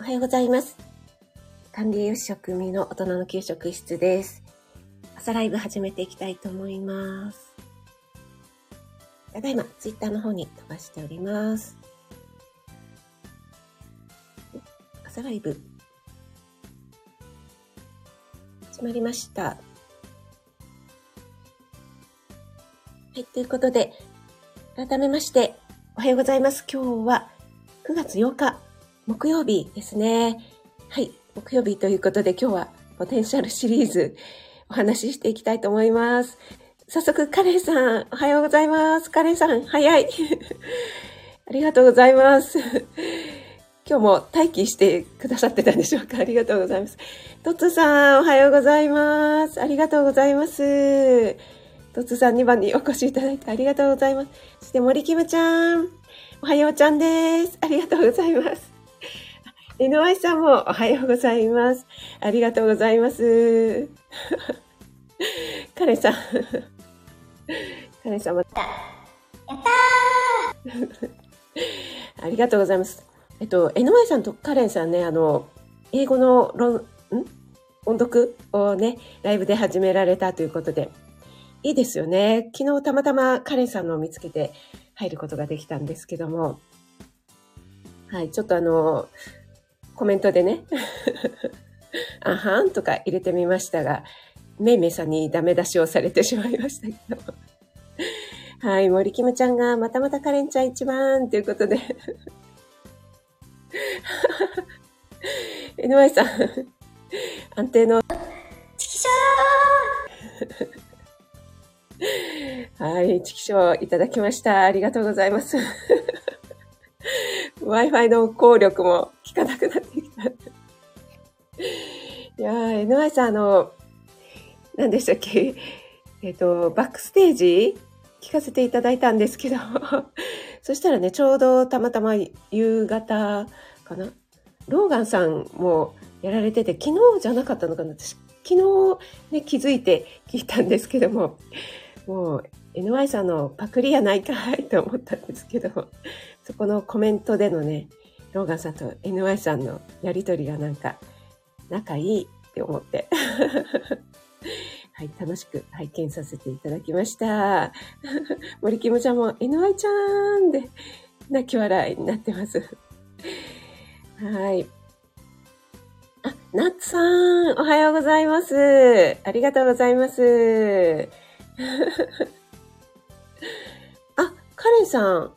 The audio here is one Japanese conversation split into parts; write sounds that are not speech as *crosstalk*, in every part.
おはようございます。管理栄養士食味の大人の給食室です。朝ライブ始めていきたいと思います。ただいま、ツイッターの方に飛ばしております。朝ライブ。始まりました。はい、ということで、改めまして、おはようございます。今日は9月8日、木曜日ですね。はい、木曜日ということで今日はポテンシャルシリーズお話ししていきたいと思います。早速、カレンさん、おはようございます。カレンさん、早い。*laughs* ありがとうございます。*laughs* 今日も待機してくださってたんでしょうか？ありがとうございます。トッツさん、おはようございます。ありがとうございます。トッツさん2番にお越しいただいてありがとうございます。そして森キムちゃん、おはようちゃんです。ありがとうございます。NY さんもおはようございます。ありがとうございます。*laughs* カレンさん。*laughs* カレンさんまた。やったーありがとうございます。えっと、NY さんとカレンさんね、あの、英語の論、ん？音読をね、ライブで始められたということで、いいですよね。昨日たまたまカレンさんのを見つけて入ることができたんですけども、はい、ちょっとあの、コメントでね、*laughs* あはんとか入れてみましたが、めいめいさんにダメ出しをされてしまいましたけど。はい、森キムちゃんがまたまたカレンちゃん一番ということで。NY さん、安定の、チキショーはい、チキショーいただきました。ありがとうございます。Wi-Fi の効力も効かなくなって。や、NY さん、あの、何でしたっけ？*laughs* えっ、と、バックステージ聞かせていただいたんですけど、*laughs* そしたらね、ちょうどたまたま夕方かな？ローガンさんもやられてて、昨日じゃなかったのかな？私、昨日ね、気づいて聞いたんですけども、もう NY さんのパクリやないかいと思ったんですけど、そこのコメントでのね、ローガンさんと NY さんのやりとりがなんか仲いいって思って、*laughs* はい、楽しく拝見させていただきました。*laughs* 森キムちゃんも NY ちゃんで泣き笑いになってます。はい。あ、ナッツさん、おはようございます。ありがとうございます。*laughs* あ、カレンさん、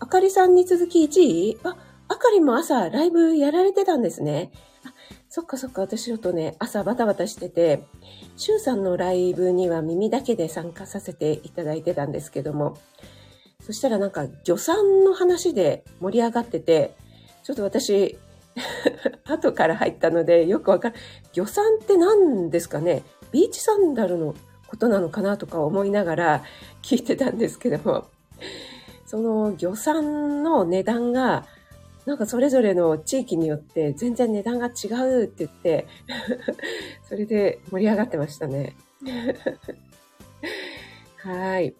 あかりさんに続き1位？あ、あかりも朝ライブやられてたんですね。そっかそっか、私ちょっとね、朝バタバタしてて、シュウさんのライブには耳だけで参加させていただいてたんですけども、そしたらなんか、魚産の話で盛り上がってて、ちょっと私、*laughs* 後から入ったのでよくわかる。魚産って何ですかね？ビーチサンダルのことなのかなとか思いながら聞いてたんですけども、その魚産の値段が、なんかそれぞれの地域によって全然値段が違うって言って、*laughs* それで盛り上がってましたね。*laughs* はい。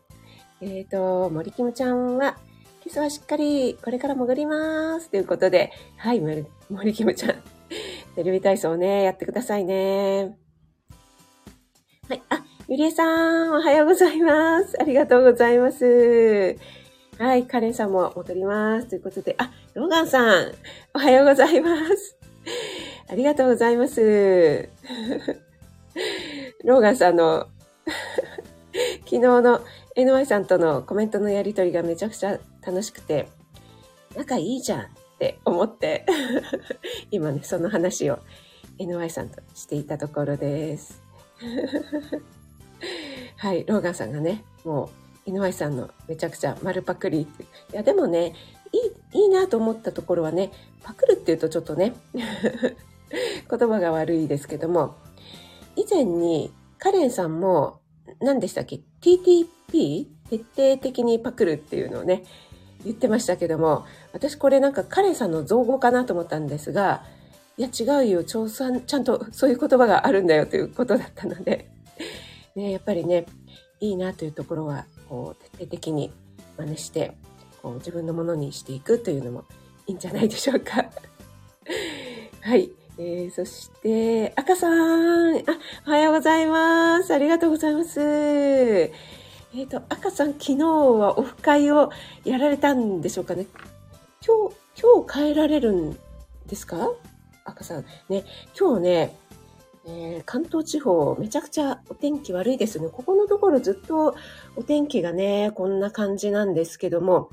えっ、と、森キムちゃんは、今朝はしっかりこれから潜りますということで、はい、森森キムちゃん、*laughs* テレビ体操ね、やってくださいね。はい、あ、ゆりえさん、おはようございます。ありがとうございます。はい、カレンさんも戻ります。ということで、あ、ローガンさん、おはようございます。ありがとうございます。*laughs* ローガンさんの *laughs* 昨日の NY さんとのコメントのやりとりがめちゃくちゃ楽しくて、仲いいじゃんって思って、*laughs* 今ね、その話を NY さんとしていたところです。はい、ローガンさんがね、もう NY さんのめちゃくちゃ丸パクリ。いや、でもね、いい、いいなと思ったところはね、パクるっていうとちょっとね、*laughs* 言葉が悪いですけども、以前にカレンさんも何でしたっけ ?TTP? 徹底的にパクるっていうのをね、言ってましたけども、私これなんかカレンさんの造語かなと思ったんですが、いや違うよ、調査、ちゃんとそういう言葉があるんだよということだったので、ね、やっぱりね、いいなというところは、こう、徹底的に真似して、こう、自分のものにしていくというのもいいんじゃないでしょうか。*laughs* はい。えー、そして、赤さん。あ、おはようございます。ありがとうございます。えっ、ー、と、赤さん、昨日はオフ会をやられたんでしょうかね。今日、今日帰られるんですか？赤さん。ね、今日ね、えー、関東地方、めちゃくちゃお天気悪いですね。ここのところずっとお天気がね、こんな感じなんですけども、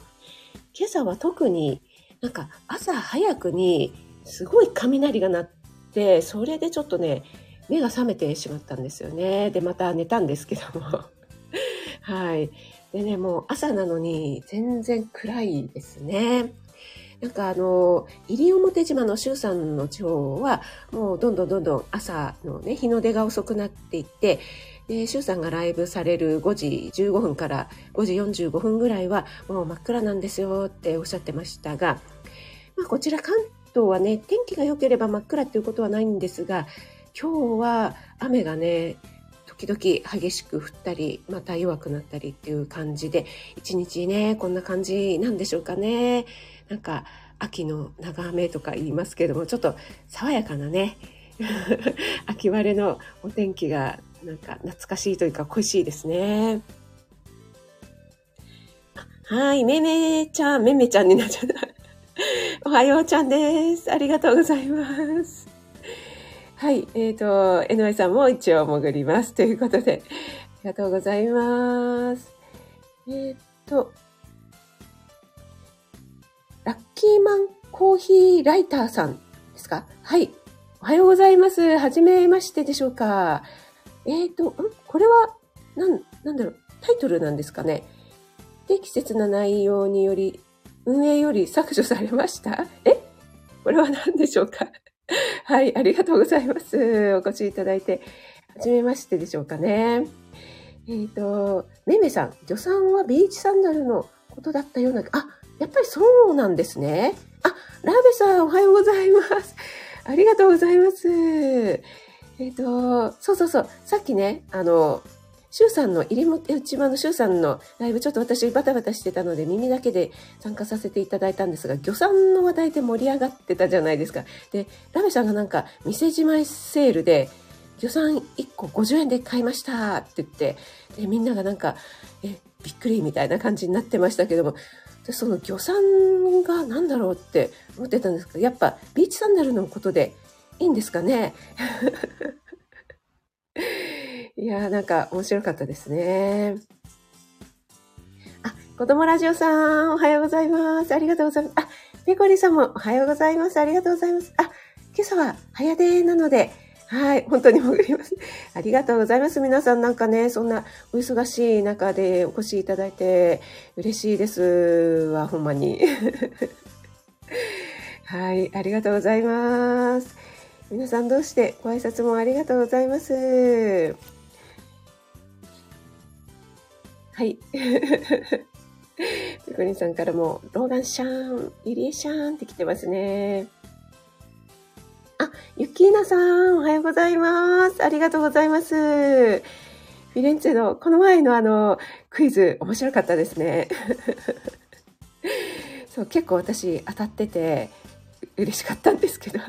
今朝は特になんか朝早くにすごい雷が鳴って、それでちょっとね、目が覚めてしまったんですよね。で、また寝たんですけども。*laughs* はい。でね、もう朝なのに全然暗いですね。なんかあの、西表島の周さんの地方は、もうどんどんどんどん朝のね、日の出が遅くなっていって、で、周さんがライブされる5時15分から5時45分ぐらいは、もう真っ暗なんですよっておっしゃってましたが、まあ、こちら関東はね、天気が良ければ真っ暗っていうことはないんですが、今日は雨がね、時々激しく降ったり、また弱くなったりっていう感じで、一日ね、こんな感じなんでしょうかね。なんか秋の長雨とか言いますけどもちょっと爽やかなね *laughs* 秋晴れのお天気がなんか懐かしいというか恋しいですね。はい、めめちゃん、めめちゃんになっちゃった。*laughs* おはようちゃんです。ありがとうございます。はい、えっ、ー、と、えのえさんも一応潜ります。ということで、ありがとうございます。えっ、ー、と、ラッキーマンコーヒーライターさんですか？はい。おはようございます。はじめましてでしょうかえっ、ー、と、ん？これは、なん、なんだろう、タイトルなんですかね？適切な内容により、運営より削除されました？え？これは何でしょうか？はい、ありがとうございます。お越しいただいて、はじめましてでしょうかね。えっ、ー、と、めめさん、助産はビーチサンダルのことだったような、あ、やっぱりそうなんですね。あ、ラーベさん、おはようございます。*laughs* ありがとうございます。えっ、ー、と、そうそうそう。さっきね、あの、シュウさんの、入りも内間のシュウさんのライブ、ちょっと私バタバタしてたので耳だけで参加させていただいたんですが、魚産の話題で盛り上がってたじゃないですか。で、ラベさんがなんか、店じまいセールで、魚産1個50円で買いましたって言って、で、みんながなんか、え、びっくりみたいな感じになってましたけども、でその魚産が何だろうって思ってたんですけど、やっぱビーチサンダルのことでいいんですかね？*laughs* いやーなんか面白かったですね。あ、子供ラジオさん、おはようございます。ありがとうございます。あ、ペコリさんもおはようございます。ありがとうございます。あ、今朝は早出なので、はい、本当に潜ります。ありがとうございます。皆さんなんかね、そんなお忙しい中でお越しいただいて嬉しいですわ、ほんまに。*laughs* はい、ありがとうございます。皆さんどうしてご挨拶もありがとうございます。はい。*laughs* ペコリンさんからも、ローガンシャーン、イリエシャーンって来てますね。あ、ユキーナさん、おはようございます。ありがとうございます。フィレンツェの、この前のあの、クイズ、面白かったですね。*laughs* そう、結構私当たってて、嬉しかったんですけど。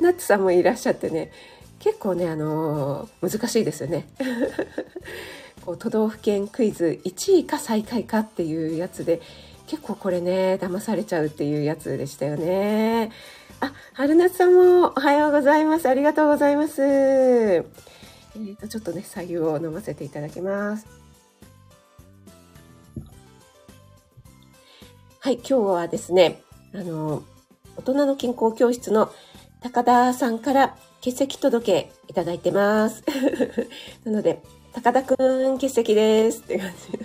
ナッツさんもいらっしゃってね、結構ね、あの難しいですよね。*laughs* こう都道府県クイズ1位か最下位かっていうやつで、結構これね、騙されちゃうっていうやつでしたよね。あ、春夏さんもおはようございます。ありがとうございます。えっ、ー、と、ちょっとね、左右を飲ませていただきます。はい、今日はですね、あの、大人の健康教室の高田さんから欠席届いただいてます。*laughs* なので、高田くん欠席ですって感じ。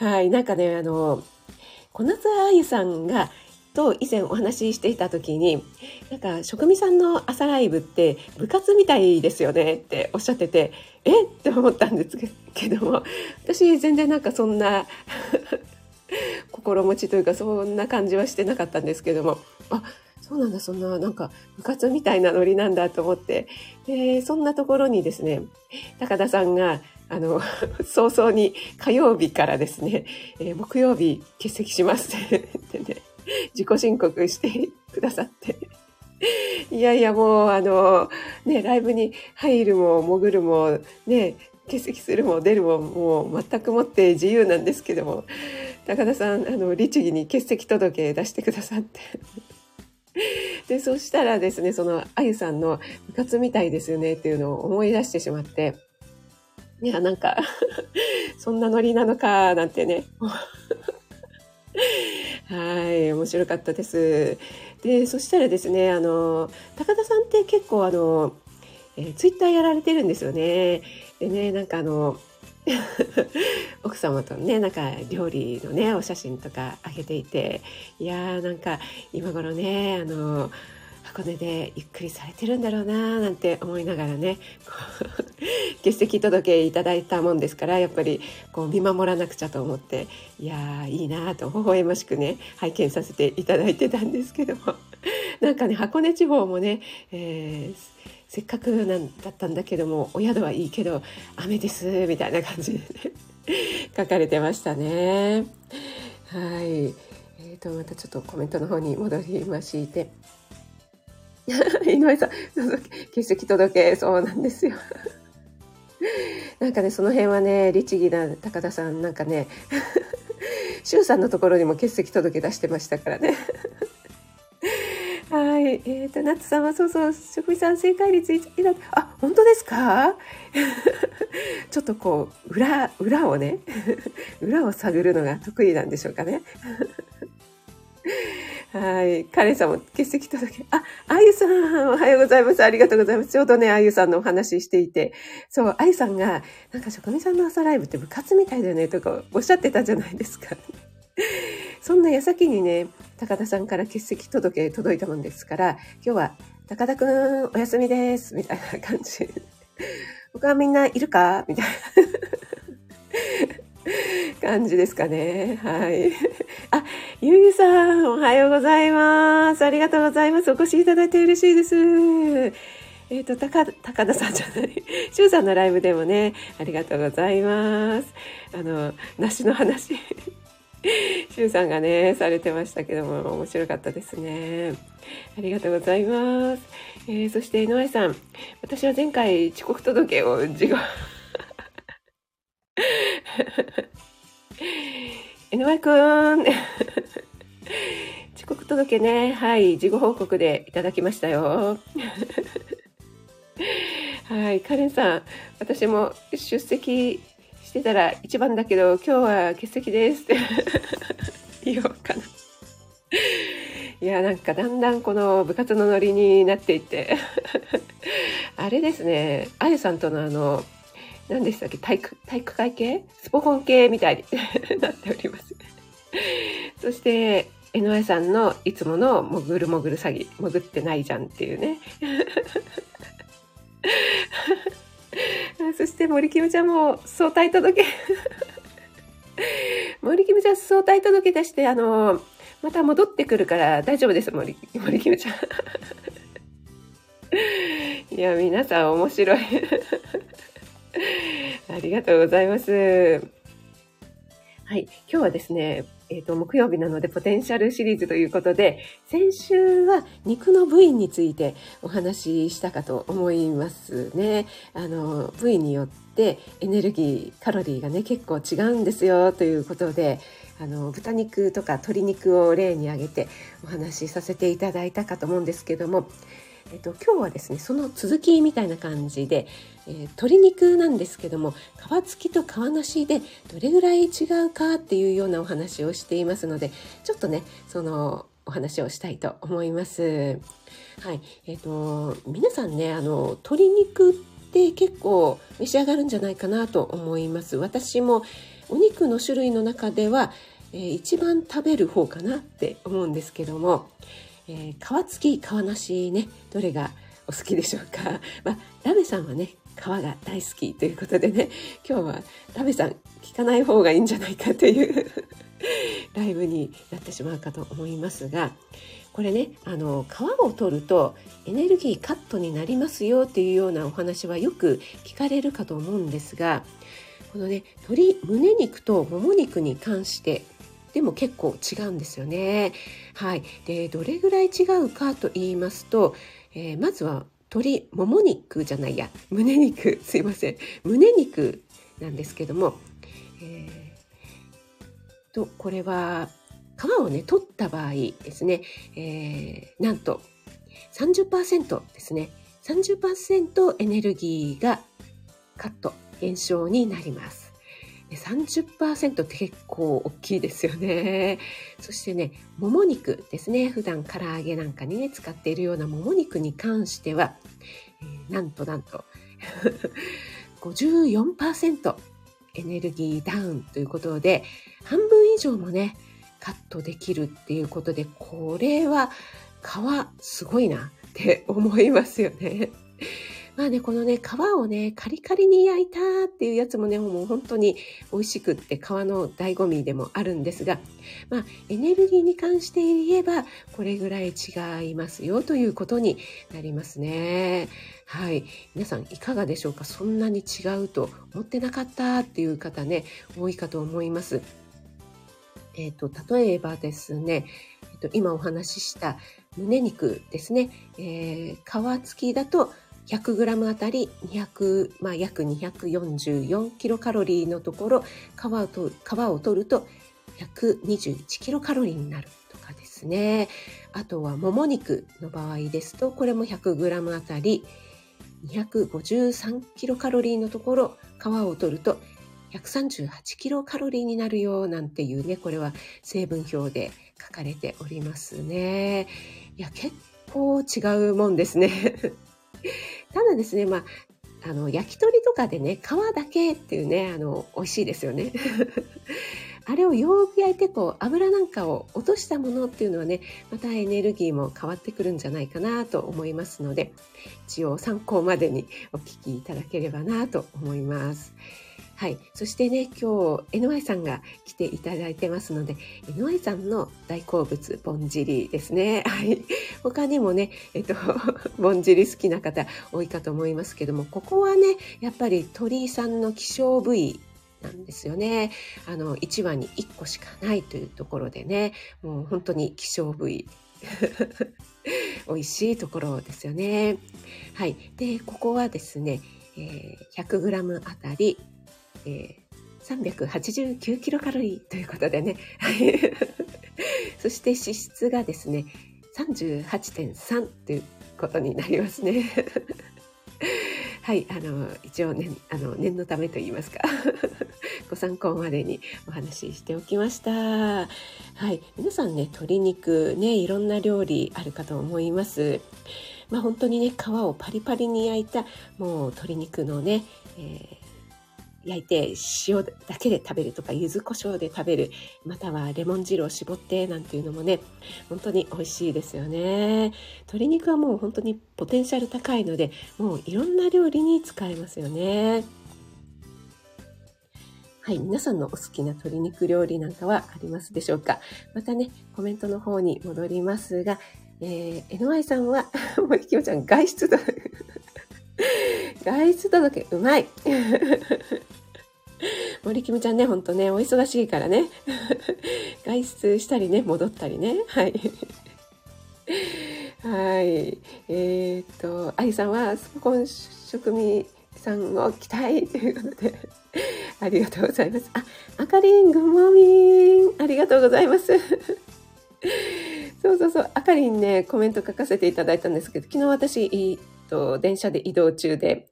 はい、なんかね、あの、小夏あゆさんがと以前お話ししていた時になんか職味さんの朝ライブって部活みたいですよねっておっしゃっててえ？って思ったんですけども私全然なんかそんな *laughs* 心持ちというかそんな感じはしてなかったんですけどもあそうなんだそんななんか部活みたいなノリなんだと思ってでそんなところにですね高田さんがあの、早々に火曜日からですね、えー、木曜日欠席しますってね、自己申告してくださって。いやいや、もう、あの、ね、ライブに入るも潜るも、ね、欠席するも出るも、もう全くもって自由なんですけども、高田さん、あの、律儀に欠席届出してくださって。で、そしたらですね、その、あゆさんの部活みたいですよねっていうのを思い出してしまって、いや、なんか *laughs* そんなノリなのか、なんてね。*laughs* はい、面白かったです。で、そしたらですね、あの、高田さんって結構あの、えー、ツイッターやられてるんですよね。でね、なんかあの、*laughs* 奥様とねなんか料理のねお写真とかあげていていやーなんか今頃ねあの箱根でゆっくりされてるんだろうななんて思いながらね欠席届いただいたもんですからやっぱりこう見守らなくちゃと思っていやーいいなと微笑ましくね拝見させていただいてたんですけども *laughs* なんかね箱根地方もね、えーせっかくなんだったんだけどもお宿はいいけど雨ですみたいな感じでね *laughs* 書かれてましたね。はい。えーと、またちょっとコメントの方に戻りまして。*laughs* 井上さん、欠席届けそうなんですよ。*laughs* なんかね、その辺はね、律儀な高田さん、なんかね、*laughs* 周さんのところにも欠席届出してましたからね。はい。えっ、ー、と、夏さんはそうそう、職人さん正解率1位だあ、本当ですか？ちょっとこう、裏、裏をね、裏を探るのが得意なんでしょうかね。はい。カレンさんも欠席届あ、あゆさん、おはようございます。ありがとうございます。ちょうどね、あゆさんのお話ししていて、そう、あゆさんが、なんか職人さんの朝ライブって部活みたいだよね、とかおっしゃってたじゃないですか。そんな矢先にね、高田さんから欠席届届いたもんですから、今日は高田くんお休みです、みたいな感じ。他はみんないるか？みたいな *laughs* 感じですかね。はい。*laughs* あ、ゆゆさん、おはようございます。ありがとうございます。お越しいただいて嬉しいです。えっ、ー、と、高、高田さんじゃない。しゅうさんのライブでもね、ありがとうございます。あの、梨の話。しゅうさんがね、されてましたけども、面白かったですね。ありがとうございます。えー、そして、井上さん。私は前回遅刻届を事後 *laughs* 井上くん。遅刻届ね、はい、事後報告でいただきましたよ。*laughs* はい、カレンさん、私も出席してたら一番だけど、今日は欠席ですって。*laughs* 言おうかな。いや、なんかだんだんこの部活のノリになっていって。あれですね、あゆさんとのあの、何でしたっけ？体育、体育会系？スポコン系みたいに *laughs* なっております。そして、江上さんのいつもの潜る潜る詐欺、潜ってないじゃんっていうね。*laughs* そして森キムちゃんも相対届 *laughs* 森キムちゃん相対届出して、あの、また戻ってくるから大丈夫です、森、森キムちゃん。いや、皆さん面白い。*laughs* ありがとうございます。はい。今日はですね、えっ、ー、と、木曜日なのでポテンシャルシリーズということで、先週は肉の部位についてお話ししたかと思いますね。あの、部位によってエネルギー、カロリーがね、結構違うんですよということで、あの、豚肉とか鶏肉を例に挙げてお話しさせていただいたかと思うんですけども、えっと、今日はですねその続きみたいな感じで、えー、鶏肉なんですけども皮付きと皮なしでどれぐらい違うかっていうようなお話をしていますのでちょっとねそのお話をしたいと思います。はい、えっ、ー、と皆さんねあの鶏肉って結構召し上がるんじゃないかなと思います。私もお肉の種類の中では、えー、一番食べる方かなって思うんですけども、えー、皮付き皮なしねどれがお好きでしょうか、*laughs* まあ、ラベさんはね皮が大好きということでね今日はラベさん聞かない方がいいんじゃないかという *laughs* ライブになってしまうかと思いますがこれねあの皮を取るとエネルギーカットになりますよっていうようなお話はよく聞かれるかと思うんですがこのね鶏胸肉ともも肉に関してでも結構違うんですよね。はい。で、どれぐらい違うかと言いますと、えー、まずは鶏もも肉じゃないや、胸肉、*laughs* すいません。胸肉なんですけども、えー、と、これは皮をね、取った場合ですね、えー、なんと30%ですね。30%エネルギーがカット、減少になります。30%って結構大きいですよね。そしてね、もも肉ですね。普段唐揚げなんかにね、使っているようなもも肉に関しては、えー、なんとなんと *laughs* 54%エネルギーダウンということで、半分以上もね、カットできるっていうことで、これは皮すごいなって思いますよね。まあね、このね、皮をね、カリカリに焼いたっていうやつもね、もう本当に美味しくって皮の醍醐味でもあるんですが、まあ、エネルギーに関して言えば、これぐらい違いますよということになりますね。はい。皆さんいかがでしょうか？そんなに違うと思ってなかったっていう方ね、多いかと思います。えっ、ー、と、例えばですね、えっ、ー、と、今お話しした胸肉ですね、えー、皮付きだと 100g あたり200、まあ、約244キロカロリーのところ皮を取る皮を取ると121キロカロリーになるとかですね。あとはもも肉の場合ですとこれも 100g あたり253キロカロリーのところ皮を取ると138キロカロリーになるよなんていうねこれは成分表で書かれておりますね。いや結構違うもんですね。ただですね、まあ、あの、焼き鳥とかでね、皮だけっていうね、あの、美味しいですよね。*laughs* あれをよく焼いて、こう、油なんかを落としたものっていうのはね、またエネルギーも変わってくるんじゃないかなと思いますので、一応参考までにお聞きいただければなと思います。はい。そしてね、今日、NY さんが来ていただいてますので、NY さんの大好物、ぼんじりですね。*laughs* はい。他にもね、えっと、*laughs* ぼんじり好きな方多いかと思いますけども、ここはね、やっぱり鳥居さんの希少部位なんですよね。あの、1羽に1個しかないというところでね、もう本当に希少部位。*laughs* 美味しいところですよね。はい。で、ここはですね、えー、100g あたりえー、389キロカロリーということでね。*laughs* そして脂質がですね、38.3ということになりますね。*laughs* はい、あの、一応ね、あの、念のためと言いますか。*laughs* ご参考までにお話ししておきました。はい、皆さんね、鶏肉ね、いろんな料理あるかと思います。まあ本当にね、皮をパリパリに焼いた、もう鶏肉のね、えー焼いて塩だけで食べるとか柚子胡椒で食べるまたはレモン汁を絞ってなんていうのもね本当に美味しいですよね。鶏肉はもう本当にポテンシャル高いのでもういろんな料理に使えますよね。はい、皆さんのお好きな鶏肉料理なんかはありますでしょうか？またね、コメントの方に戻りますが、えー、NY さんは、*laughs* 森清ちゃん、外出だ。*laughs* 外出届うまい *laughs* 森キムちゃんね、ほんとね、お忙しいからね。*laughs* 外出したりね、戻ったりね。はい。はい。えー、っと、アリさんは、スポコン職味さんを期待ということで、ありがとうございます。あ、あかりん、グモーミン。ありがとうございます。そうそうそう、あかりんね、コメント書かせていただいたんですけど、昨日私、と、電車で移動中で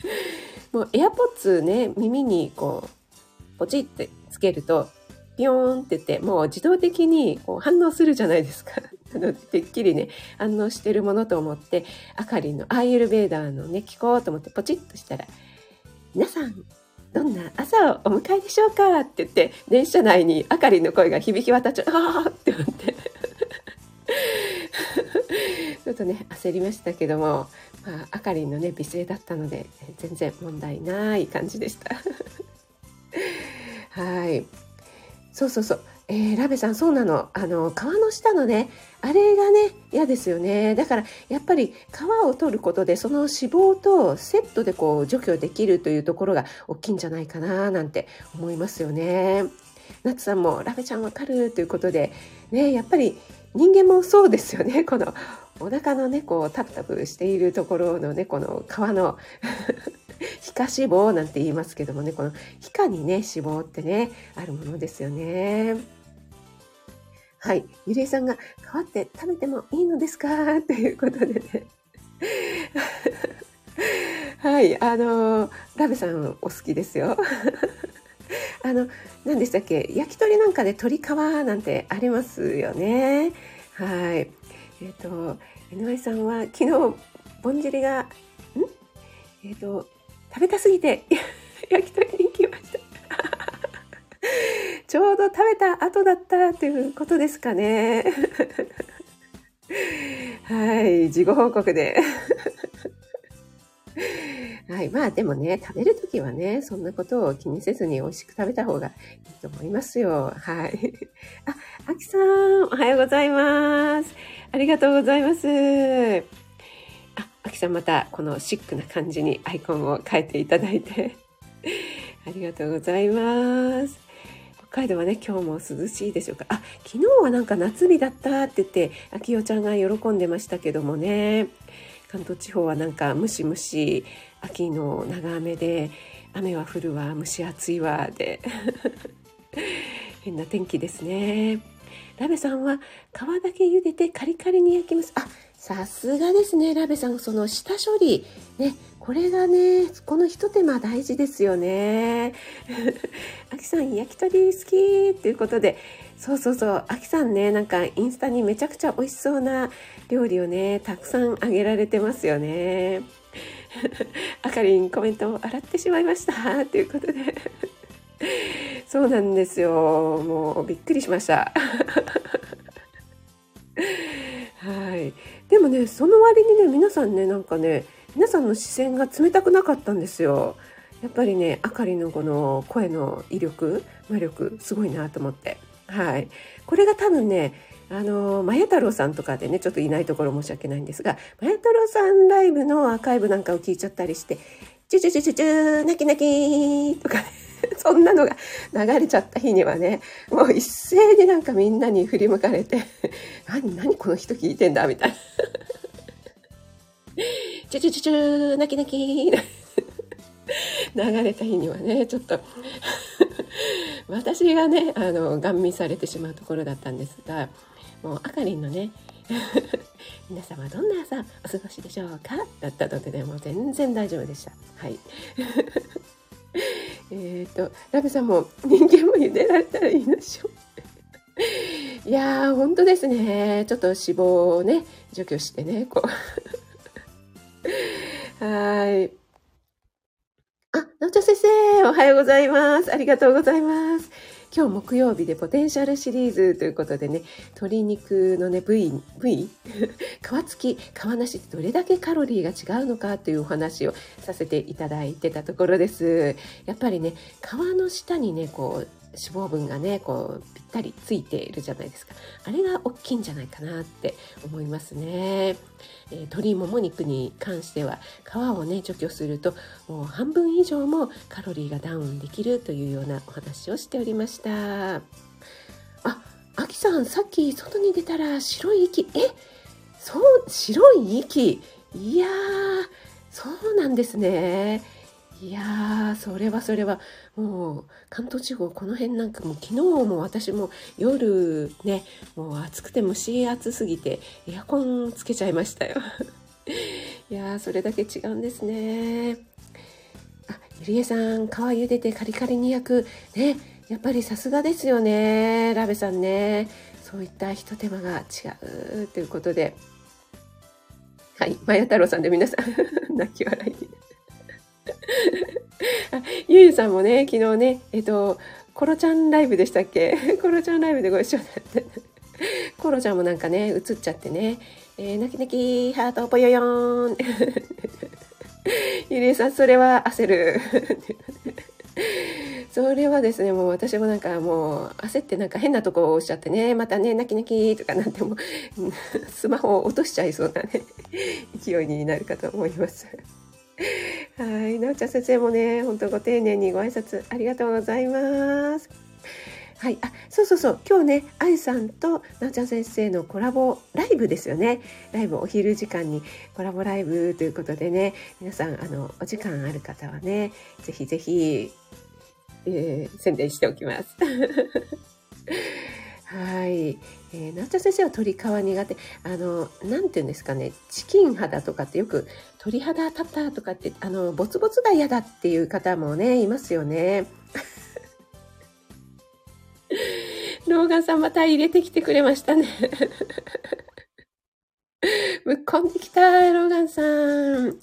*laughs* もうエアポッツね、耳にこう、ポチってつけると、ピヨーンって言って、もう自動的にこう反応するじゃないですか。*laughs* てっきりね、反応してるものと思って、あかりのアイエルベーダーのね、聞こうと思ってポチッとしたら、皆さん、どんな朝をお迎えでしょうかって言って、電車内にあかりの声が響き渡っちゃう、あーって思って。*laughs* ちょっとね焦りましたけども、まあ、あかりんのね美声だったので全然問題ない感じでした。*laughs* はい。そうそうそう。えー、ラベさんそうなの。あの皮の下のねあれがね嫌ですよね。だからやっぱり皮を取ることでその脂肪とセットでこう除去できるというところが大きいんじゃないかななんて思いますよね。ナツさんもラベちゃんわかるということで、ね、やっぱり人間もそうですよね。*laughs* このお腹のね、こうタプタプしているところのね、の皮の *laughs* 皮下脂肪なんて言いますけどもね、この皮下にね、脂肪ってね、あるものですよね。はい。ゆりえさんが、皮って食べてもいいのですか？*laughs* っていうことでね。はい。あの、ラベさんお好きですよ。*laughs* あの、何でしたっけ？焼き鳥なんかで鶏皮なんてありますよね。はい。えっ、ー、と、井上さんは昨日、ぼんじりが、ん？えっ、ー、と、食べたすぎて *laughs* 焼き鳥に行きました *laughs* ちょうど食べた後だったということですかね。はい、事後報告で *laughs* はい。まあでもね、食べるときはね、そんなことを気にせずに美味しく食べた方がいいと思いますよ。はい。*laughs* あ、あきさん、おはようございます。ありがとうございます。あ、あきさんまたこのシックな感じにアイコンを変えていただいて *laughs* ありがとうございます。北海道はね、今日も涼しいでしょうか。あ、昨日はなんか夏日だったって言って、あきよちゃんが喜んでましたけどもね。関東地方はなんかムシムシ秋の長雨で雨は降るわ蒸し暑いわで *laughs* 変な天気ですね。ラベさんは皮だけ茹でてカリカリに焼きます。あさすがですね。ラベさんその下処理ねこれがねこのひと手間大事ですよね。*laughs* あきさん焼き鳥好きということでそうそうそう。あきさんね、なんかインスタにめちゃくちゃ美味しそうな料理をね、たくさんあげられてますよね。あかりんコメントを洗ってしまいました。ということで。そうなんですよ。もうびっくりしました。はい。でもね、その割にね、皆さんね、なんかね、皆さんの視線が冷たくなかったんですよ。やっぱりね、あかりのこの声の威力、魔力、すごいなと思って。はい。これが多分ね、あの、まや太郎さんとかでね、ちょっといないところ申し訳ないんですが、まや太郎さんライブのアーカイブなんかを聞いちゃったりして、チュチュチュチュチュー、泣き泣きとかね、*laughs* そんなのが流れちゃった日にはね、もう一斉になんかみんなに振り向かれて、何、何この人聞いてんだみたいな。チュチュチュチュー、泣き泣き流れた日にはね、ちょっと *laughs* 私がねあのガン見されてしまうところだったんですがもうあかりんのね *laughs* 皆様どんな朝お過ごしでしょうか？だったのでねもう全然大丈夫でした。はい。*laughs* えっとラブさんも人間も茹でられたらいいでしょう。いやー本当ですね。ちょっと脂肪をね除去してねこう。はい。あ、なおちゃ先生、おはようございます。ありがとうございます。今日木曜日でポテンシャルシリーズということでね、鶏肉のね、部位、部位？*laughs* 皮付き、皮なしってどれだけカロリーが違うのかというお話をさせていただいてたところです。やっぱりね、皮の下にね、こう、脂肪分がねこうぴったりついているじゃないですか。あれが大きいんじゃないかなって思いますね、えー、鶏もも肉に関しては皮をね除去するともう半分以上もカロリーがダウンできるというようなお話をしておりました。ああきさんさっき外に出たら白い息。えそう白い息。いやーそうなんですね。いやー、それはそれは、もう、関東地方、この辺なんかもう昨日も私も夜ね、もう暑くて蒸し暑すぎて、エアコンつけちゃいましたよ。*laughs* いや、それだけ違うんですね。あ、ゆりえさん、皮茹でてカリカリに焼く。ね、やっぱりさすがですよね。ラベさんね。そういったひと手間が違うということで。はい、まや太郎さんで皆さん *laughs* 泣き笑い。*laughs* ゆうさんもね、昨日ね、えっと、コロちゃんライブでしたっけ？*laughs* コロちゃんライブでご一緒だって。*laughs* コロちゃんもなんかね、映っちゃってね、えー、泣き泣き、ハートぽよよーん。ゆりえさん、それは焦る。それはですね、もう私もなんかもう焦ってなんか変なとこを押しちゃってね、またね、泣き泣きとかなんてもうスマホを落としちゃいそうなね、勢いになるかと思います。はい。なおちゃん先生もね、本当ご丁寧にご挨拶ありがとうございます。はい。あ、そうそうそう。今日ね、愛さんとなおちゃん先生のコラボライブですよね。ライブお昼時間にコラボライブということでね、皆さん、あの、お時間ある方はね、ぜひぜひ、えー、宣伝しておきます。*laughs* はい。えー、なおちゃん先生は鶏皮苦手。あの、なんて言うんですかね、チキン肌とかってよく、鳥肌立ったとかって、あの、ボツボツが嫌だっていう方もね、いますよね。ローガンさんまた入れてきてくれましたね。*laughs* ぶっこんできた、ローガンさん。*laughs*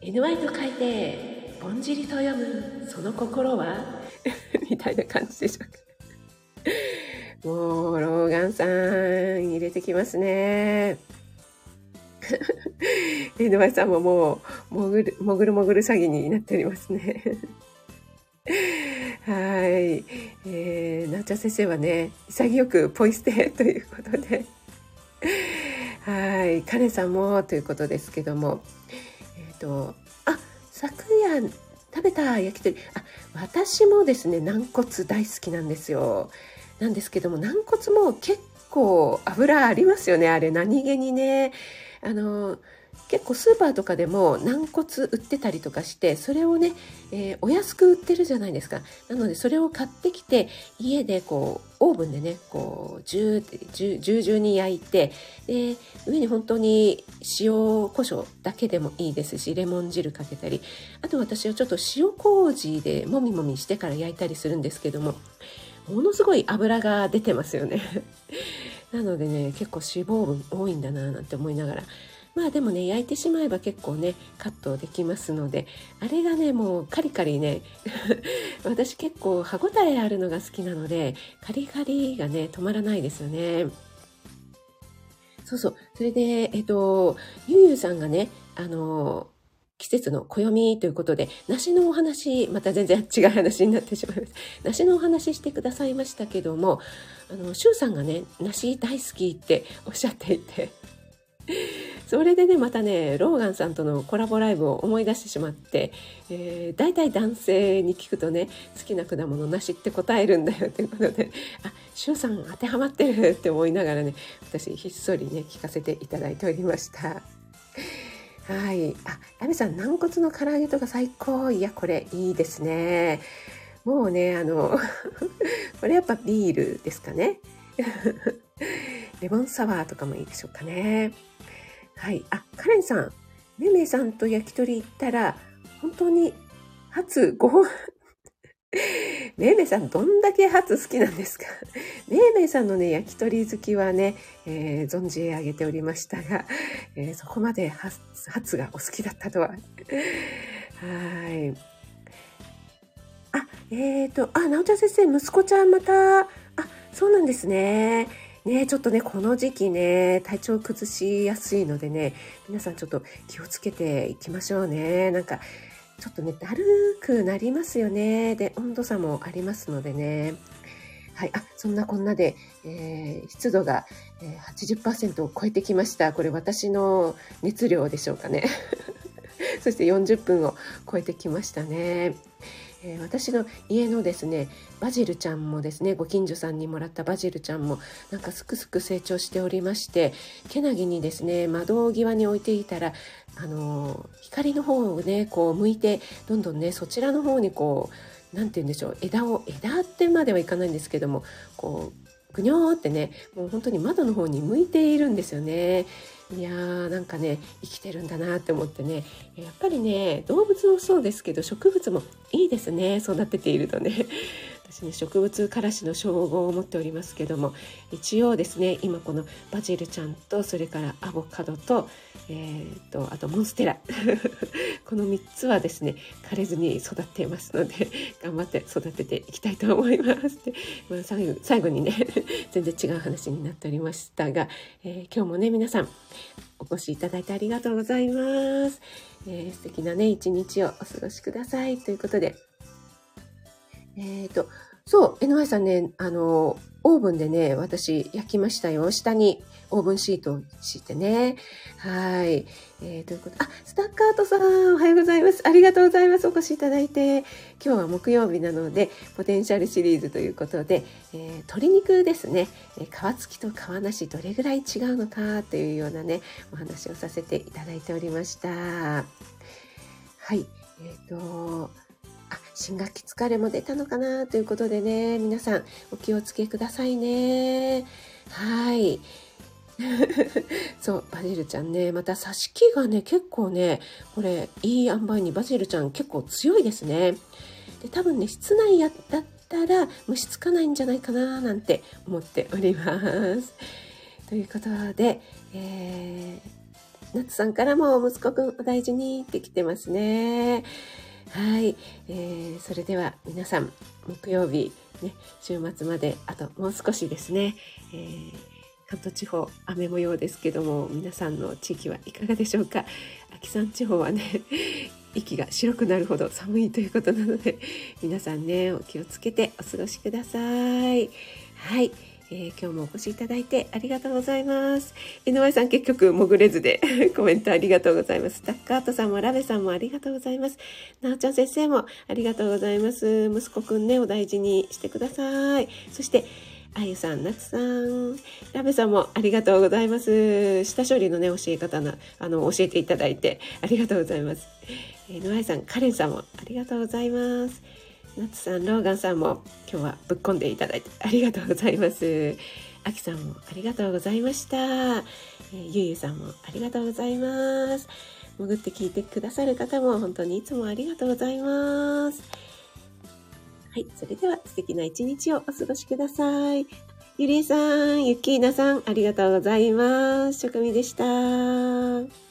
NY と書いて、ぼんじりと読む、その心は？*laughs* みたいな感じでしょうか。もう、ローガンさん、入れてきますね。*laughs* NY さんももう、もぐる、もぐるもぐる詐欺になっておりますね。*laughs* はい。えー、なっちゃん先生はね、潔くポイ捨てということで。*laughs* はい。カレンさんもということですけども。えっ、ー、と、あ、昨夜食べた焼き鳥。あ、私もですね、軟骨大好きなんですよ。なんですけども、軟骨も結構油ありますよね。あれ、何気にね。あの、結構スーパーとかでも軟骨売ってたりとかしてそれをね、えー、お安く売ってるじゃないですか。なのでそれを買ってきて家でこうオーブンでねこうジューってジュジュージューに焼いてで上に本当に塩コショウだけでもいいですしレモン汁かけたりあと私はちょっと塩麹でもみもみしてから焼いたりするんですけどもものすごい油が出てますよね。なのでね結構脂肪分多いんだななんて思いながらまあでもね焼いてしまえば結構ねカットできますのであれがねもうカリカリね *laughs* 私結構歯ごたえあるのが好きなのでカリカリがね止まらないですよね。そうそう。それで、えっと、ゆうゆうさんがね、あの、季節の暦ということで、梨のお話、また全然違う話になってしまいます。梨のお話してくださいましたけども、あの、シュウさんがね、梨大好きっておっしゃっていて、*laughs* それでね、またね、ローガンさんとのコラボライブを思い出してしまって、えー、大体男性に聞くとね、好きな果物なしって答えるんだよということで、あ、シュウさん当てはまってるって思いながらね、私ひっそりね、聞かせていただいておりました。はい。あ、ラミさん、軟骨の唐揚げとか最高。いや、これいいですね。もうね、あの *laughs* これやっぱビールですかね。*laughs* レモンサワーとかもいいでしょうかね。はい。あ、カレンさん。メメさんと焼き鳥行ったら、本当に初ご飯、めいめいさん、どんだけ初好きなんですか？めいめいさんのね、焼き鳥好きはね、えー、存じ上げておりましたが、*laughs* えー、そこまで初がお好きだったとは。*laughs* はい。あ、えっ、ー、と、あ、なおちゃん先生、息子ちゃんまた、あ、そうなんですね。ねちょっとね、この時期ね、体調崩しやすいのでね、皆さんちょっと気をつけていきましょうね。なんか、ちょっとね、だるくなりますよね。で、温度差もありますのでね。はい。あ、そんなこんなで、えー、湿度が、えー、80%を超えてきました。これ私の熱量でしょうかね。*laughs* そして40分を超えてきましたね。えー、私の家のですねバジルちゃんもですねご近所さんにもらったバジルちゃんもなんかすくすく成長しておりましてけなぎにですね窓際に置いていたらあのー、光の方をねこう向いてどんどんねそちらの方にこう何て言うんでしょう枝を枝ってまではいかないんですけどもこうぐにょーってねもう本当に窓の方に向いているんですよね。いやーなんかね生きてるんだなって思ってね。やっぱりね動物もそうですけど植物もいいですね。育てているとね。私ね植物からしの称号を持っておりますけども一応ですね今このバジルちゃんとそれからアボカドと,、えーと、あとモンステラ *laughs* この3つはですね枯れずに育っていますので頑張って育てていきたいと思います。でまあ、最後最後にね *laughs* 全然違う話になっておりましたが、えー、今日もね皆さんお越しいただいてありがとうございます。えー、素敵なね、一日をお過ごしください。ということで、えっ、ー、と、そう、NY さんね、あの、オーブンでね、私焼きましたよ。下にオーブンシートを敷いてね。はい。えー、ということあ、スタッカートさん、おはようございます。ありがとうございます。お越しいただいて。今日は木曜日なので、ポテンシャルシリーズということで、えー、鶏肉ですね、え皮付きと皮なしどれぐらい違うのかというようなね、お話をさせていただいておりました。はい。えっ、ー、と、新学期疲れも出たのかなということでね、皆さんお気をつけくださいね。はい。*laughs* そう、バジルちゃんね、また挿し木がね、結構ね、これ、いい塩梅にバジルちゃん結構強いですね。で、多分ね、室内やだったら虫つかないんじゃないかななんて思っております。*laughs* ということで、えー、ナッツさんからも息子くんお大事にって来てますね。はい、えー、それでは皆さん、木曜日、ね、週末まであともう少しですね、えー、関東地方雨模様ですけども、皆さんの地域はいかがでしょうか？秋山地方はね、*laughs* 息が白くなるほど寒いということなので、皆さんね、お気をつけてお過ごしください。はい。えー、今日もお越しいただいてありがとうございます。井上さん結局潜れずで *laughs* コメントありがとうございます。タッカートさんもラベさんもありがとうございます。なおちゃん先生もありがとうございます。息子くんね、お大事にしてください。そして、あゆさん、なつさん、ラベさんもありがとうございます。下処理のね、教え方な、あの、教えていただいてありがとうございます。えー、のあいさん、カレンさんもありがとうございます。ナツさん、ローガンさんも今日はぶっこんでいただいてありがとうございます。あきさんもありがとうございました。えー、ゆゆさんもありがとうございます。潜って聞いてくださる方も本当にいつもありがとうございます。はい、それでは素敵な一日をお過ごしください。ゆりえさん、ゆきーなさん、ありがとうございます。職味でした。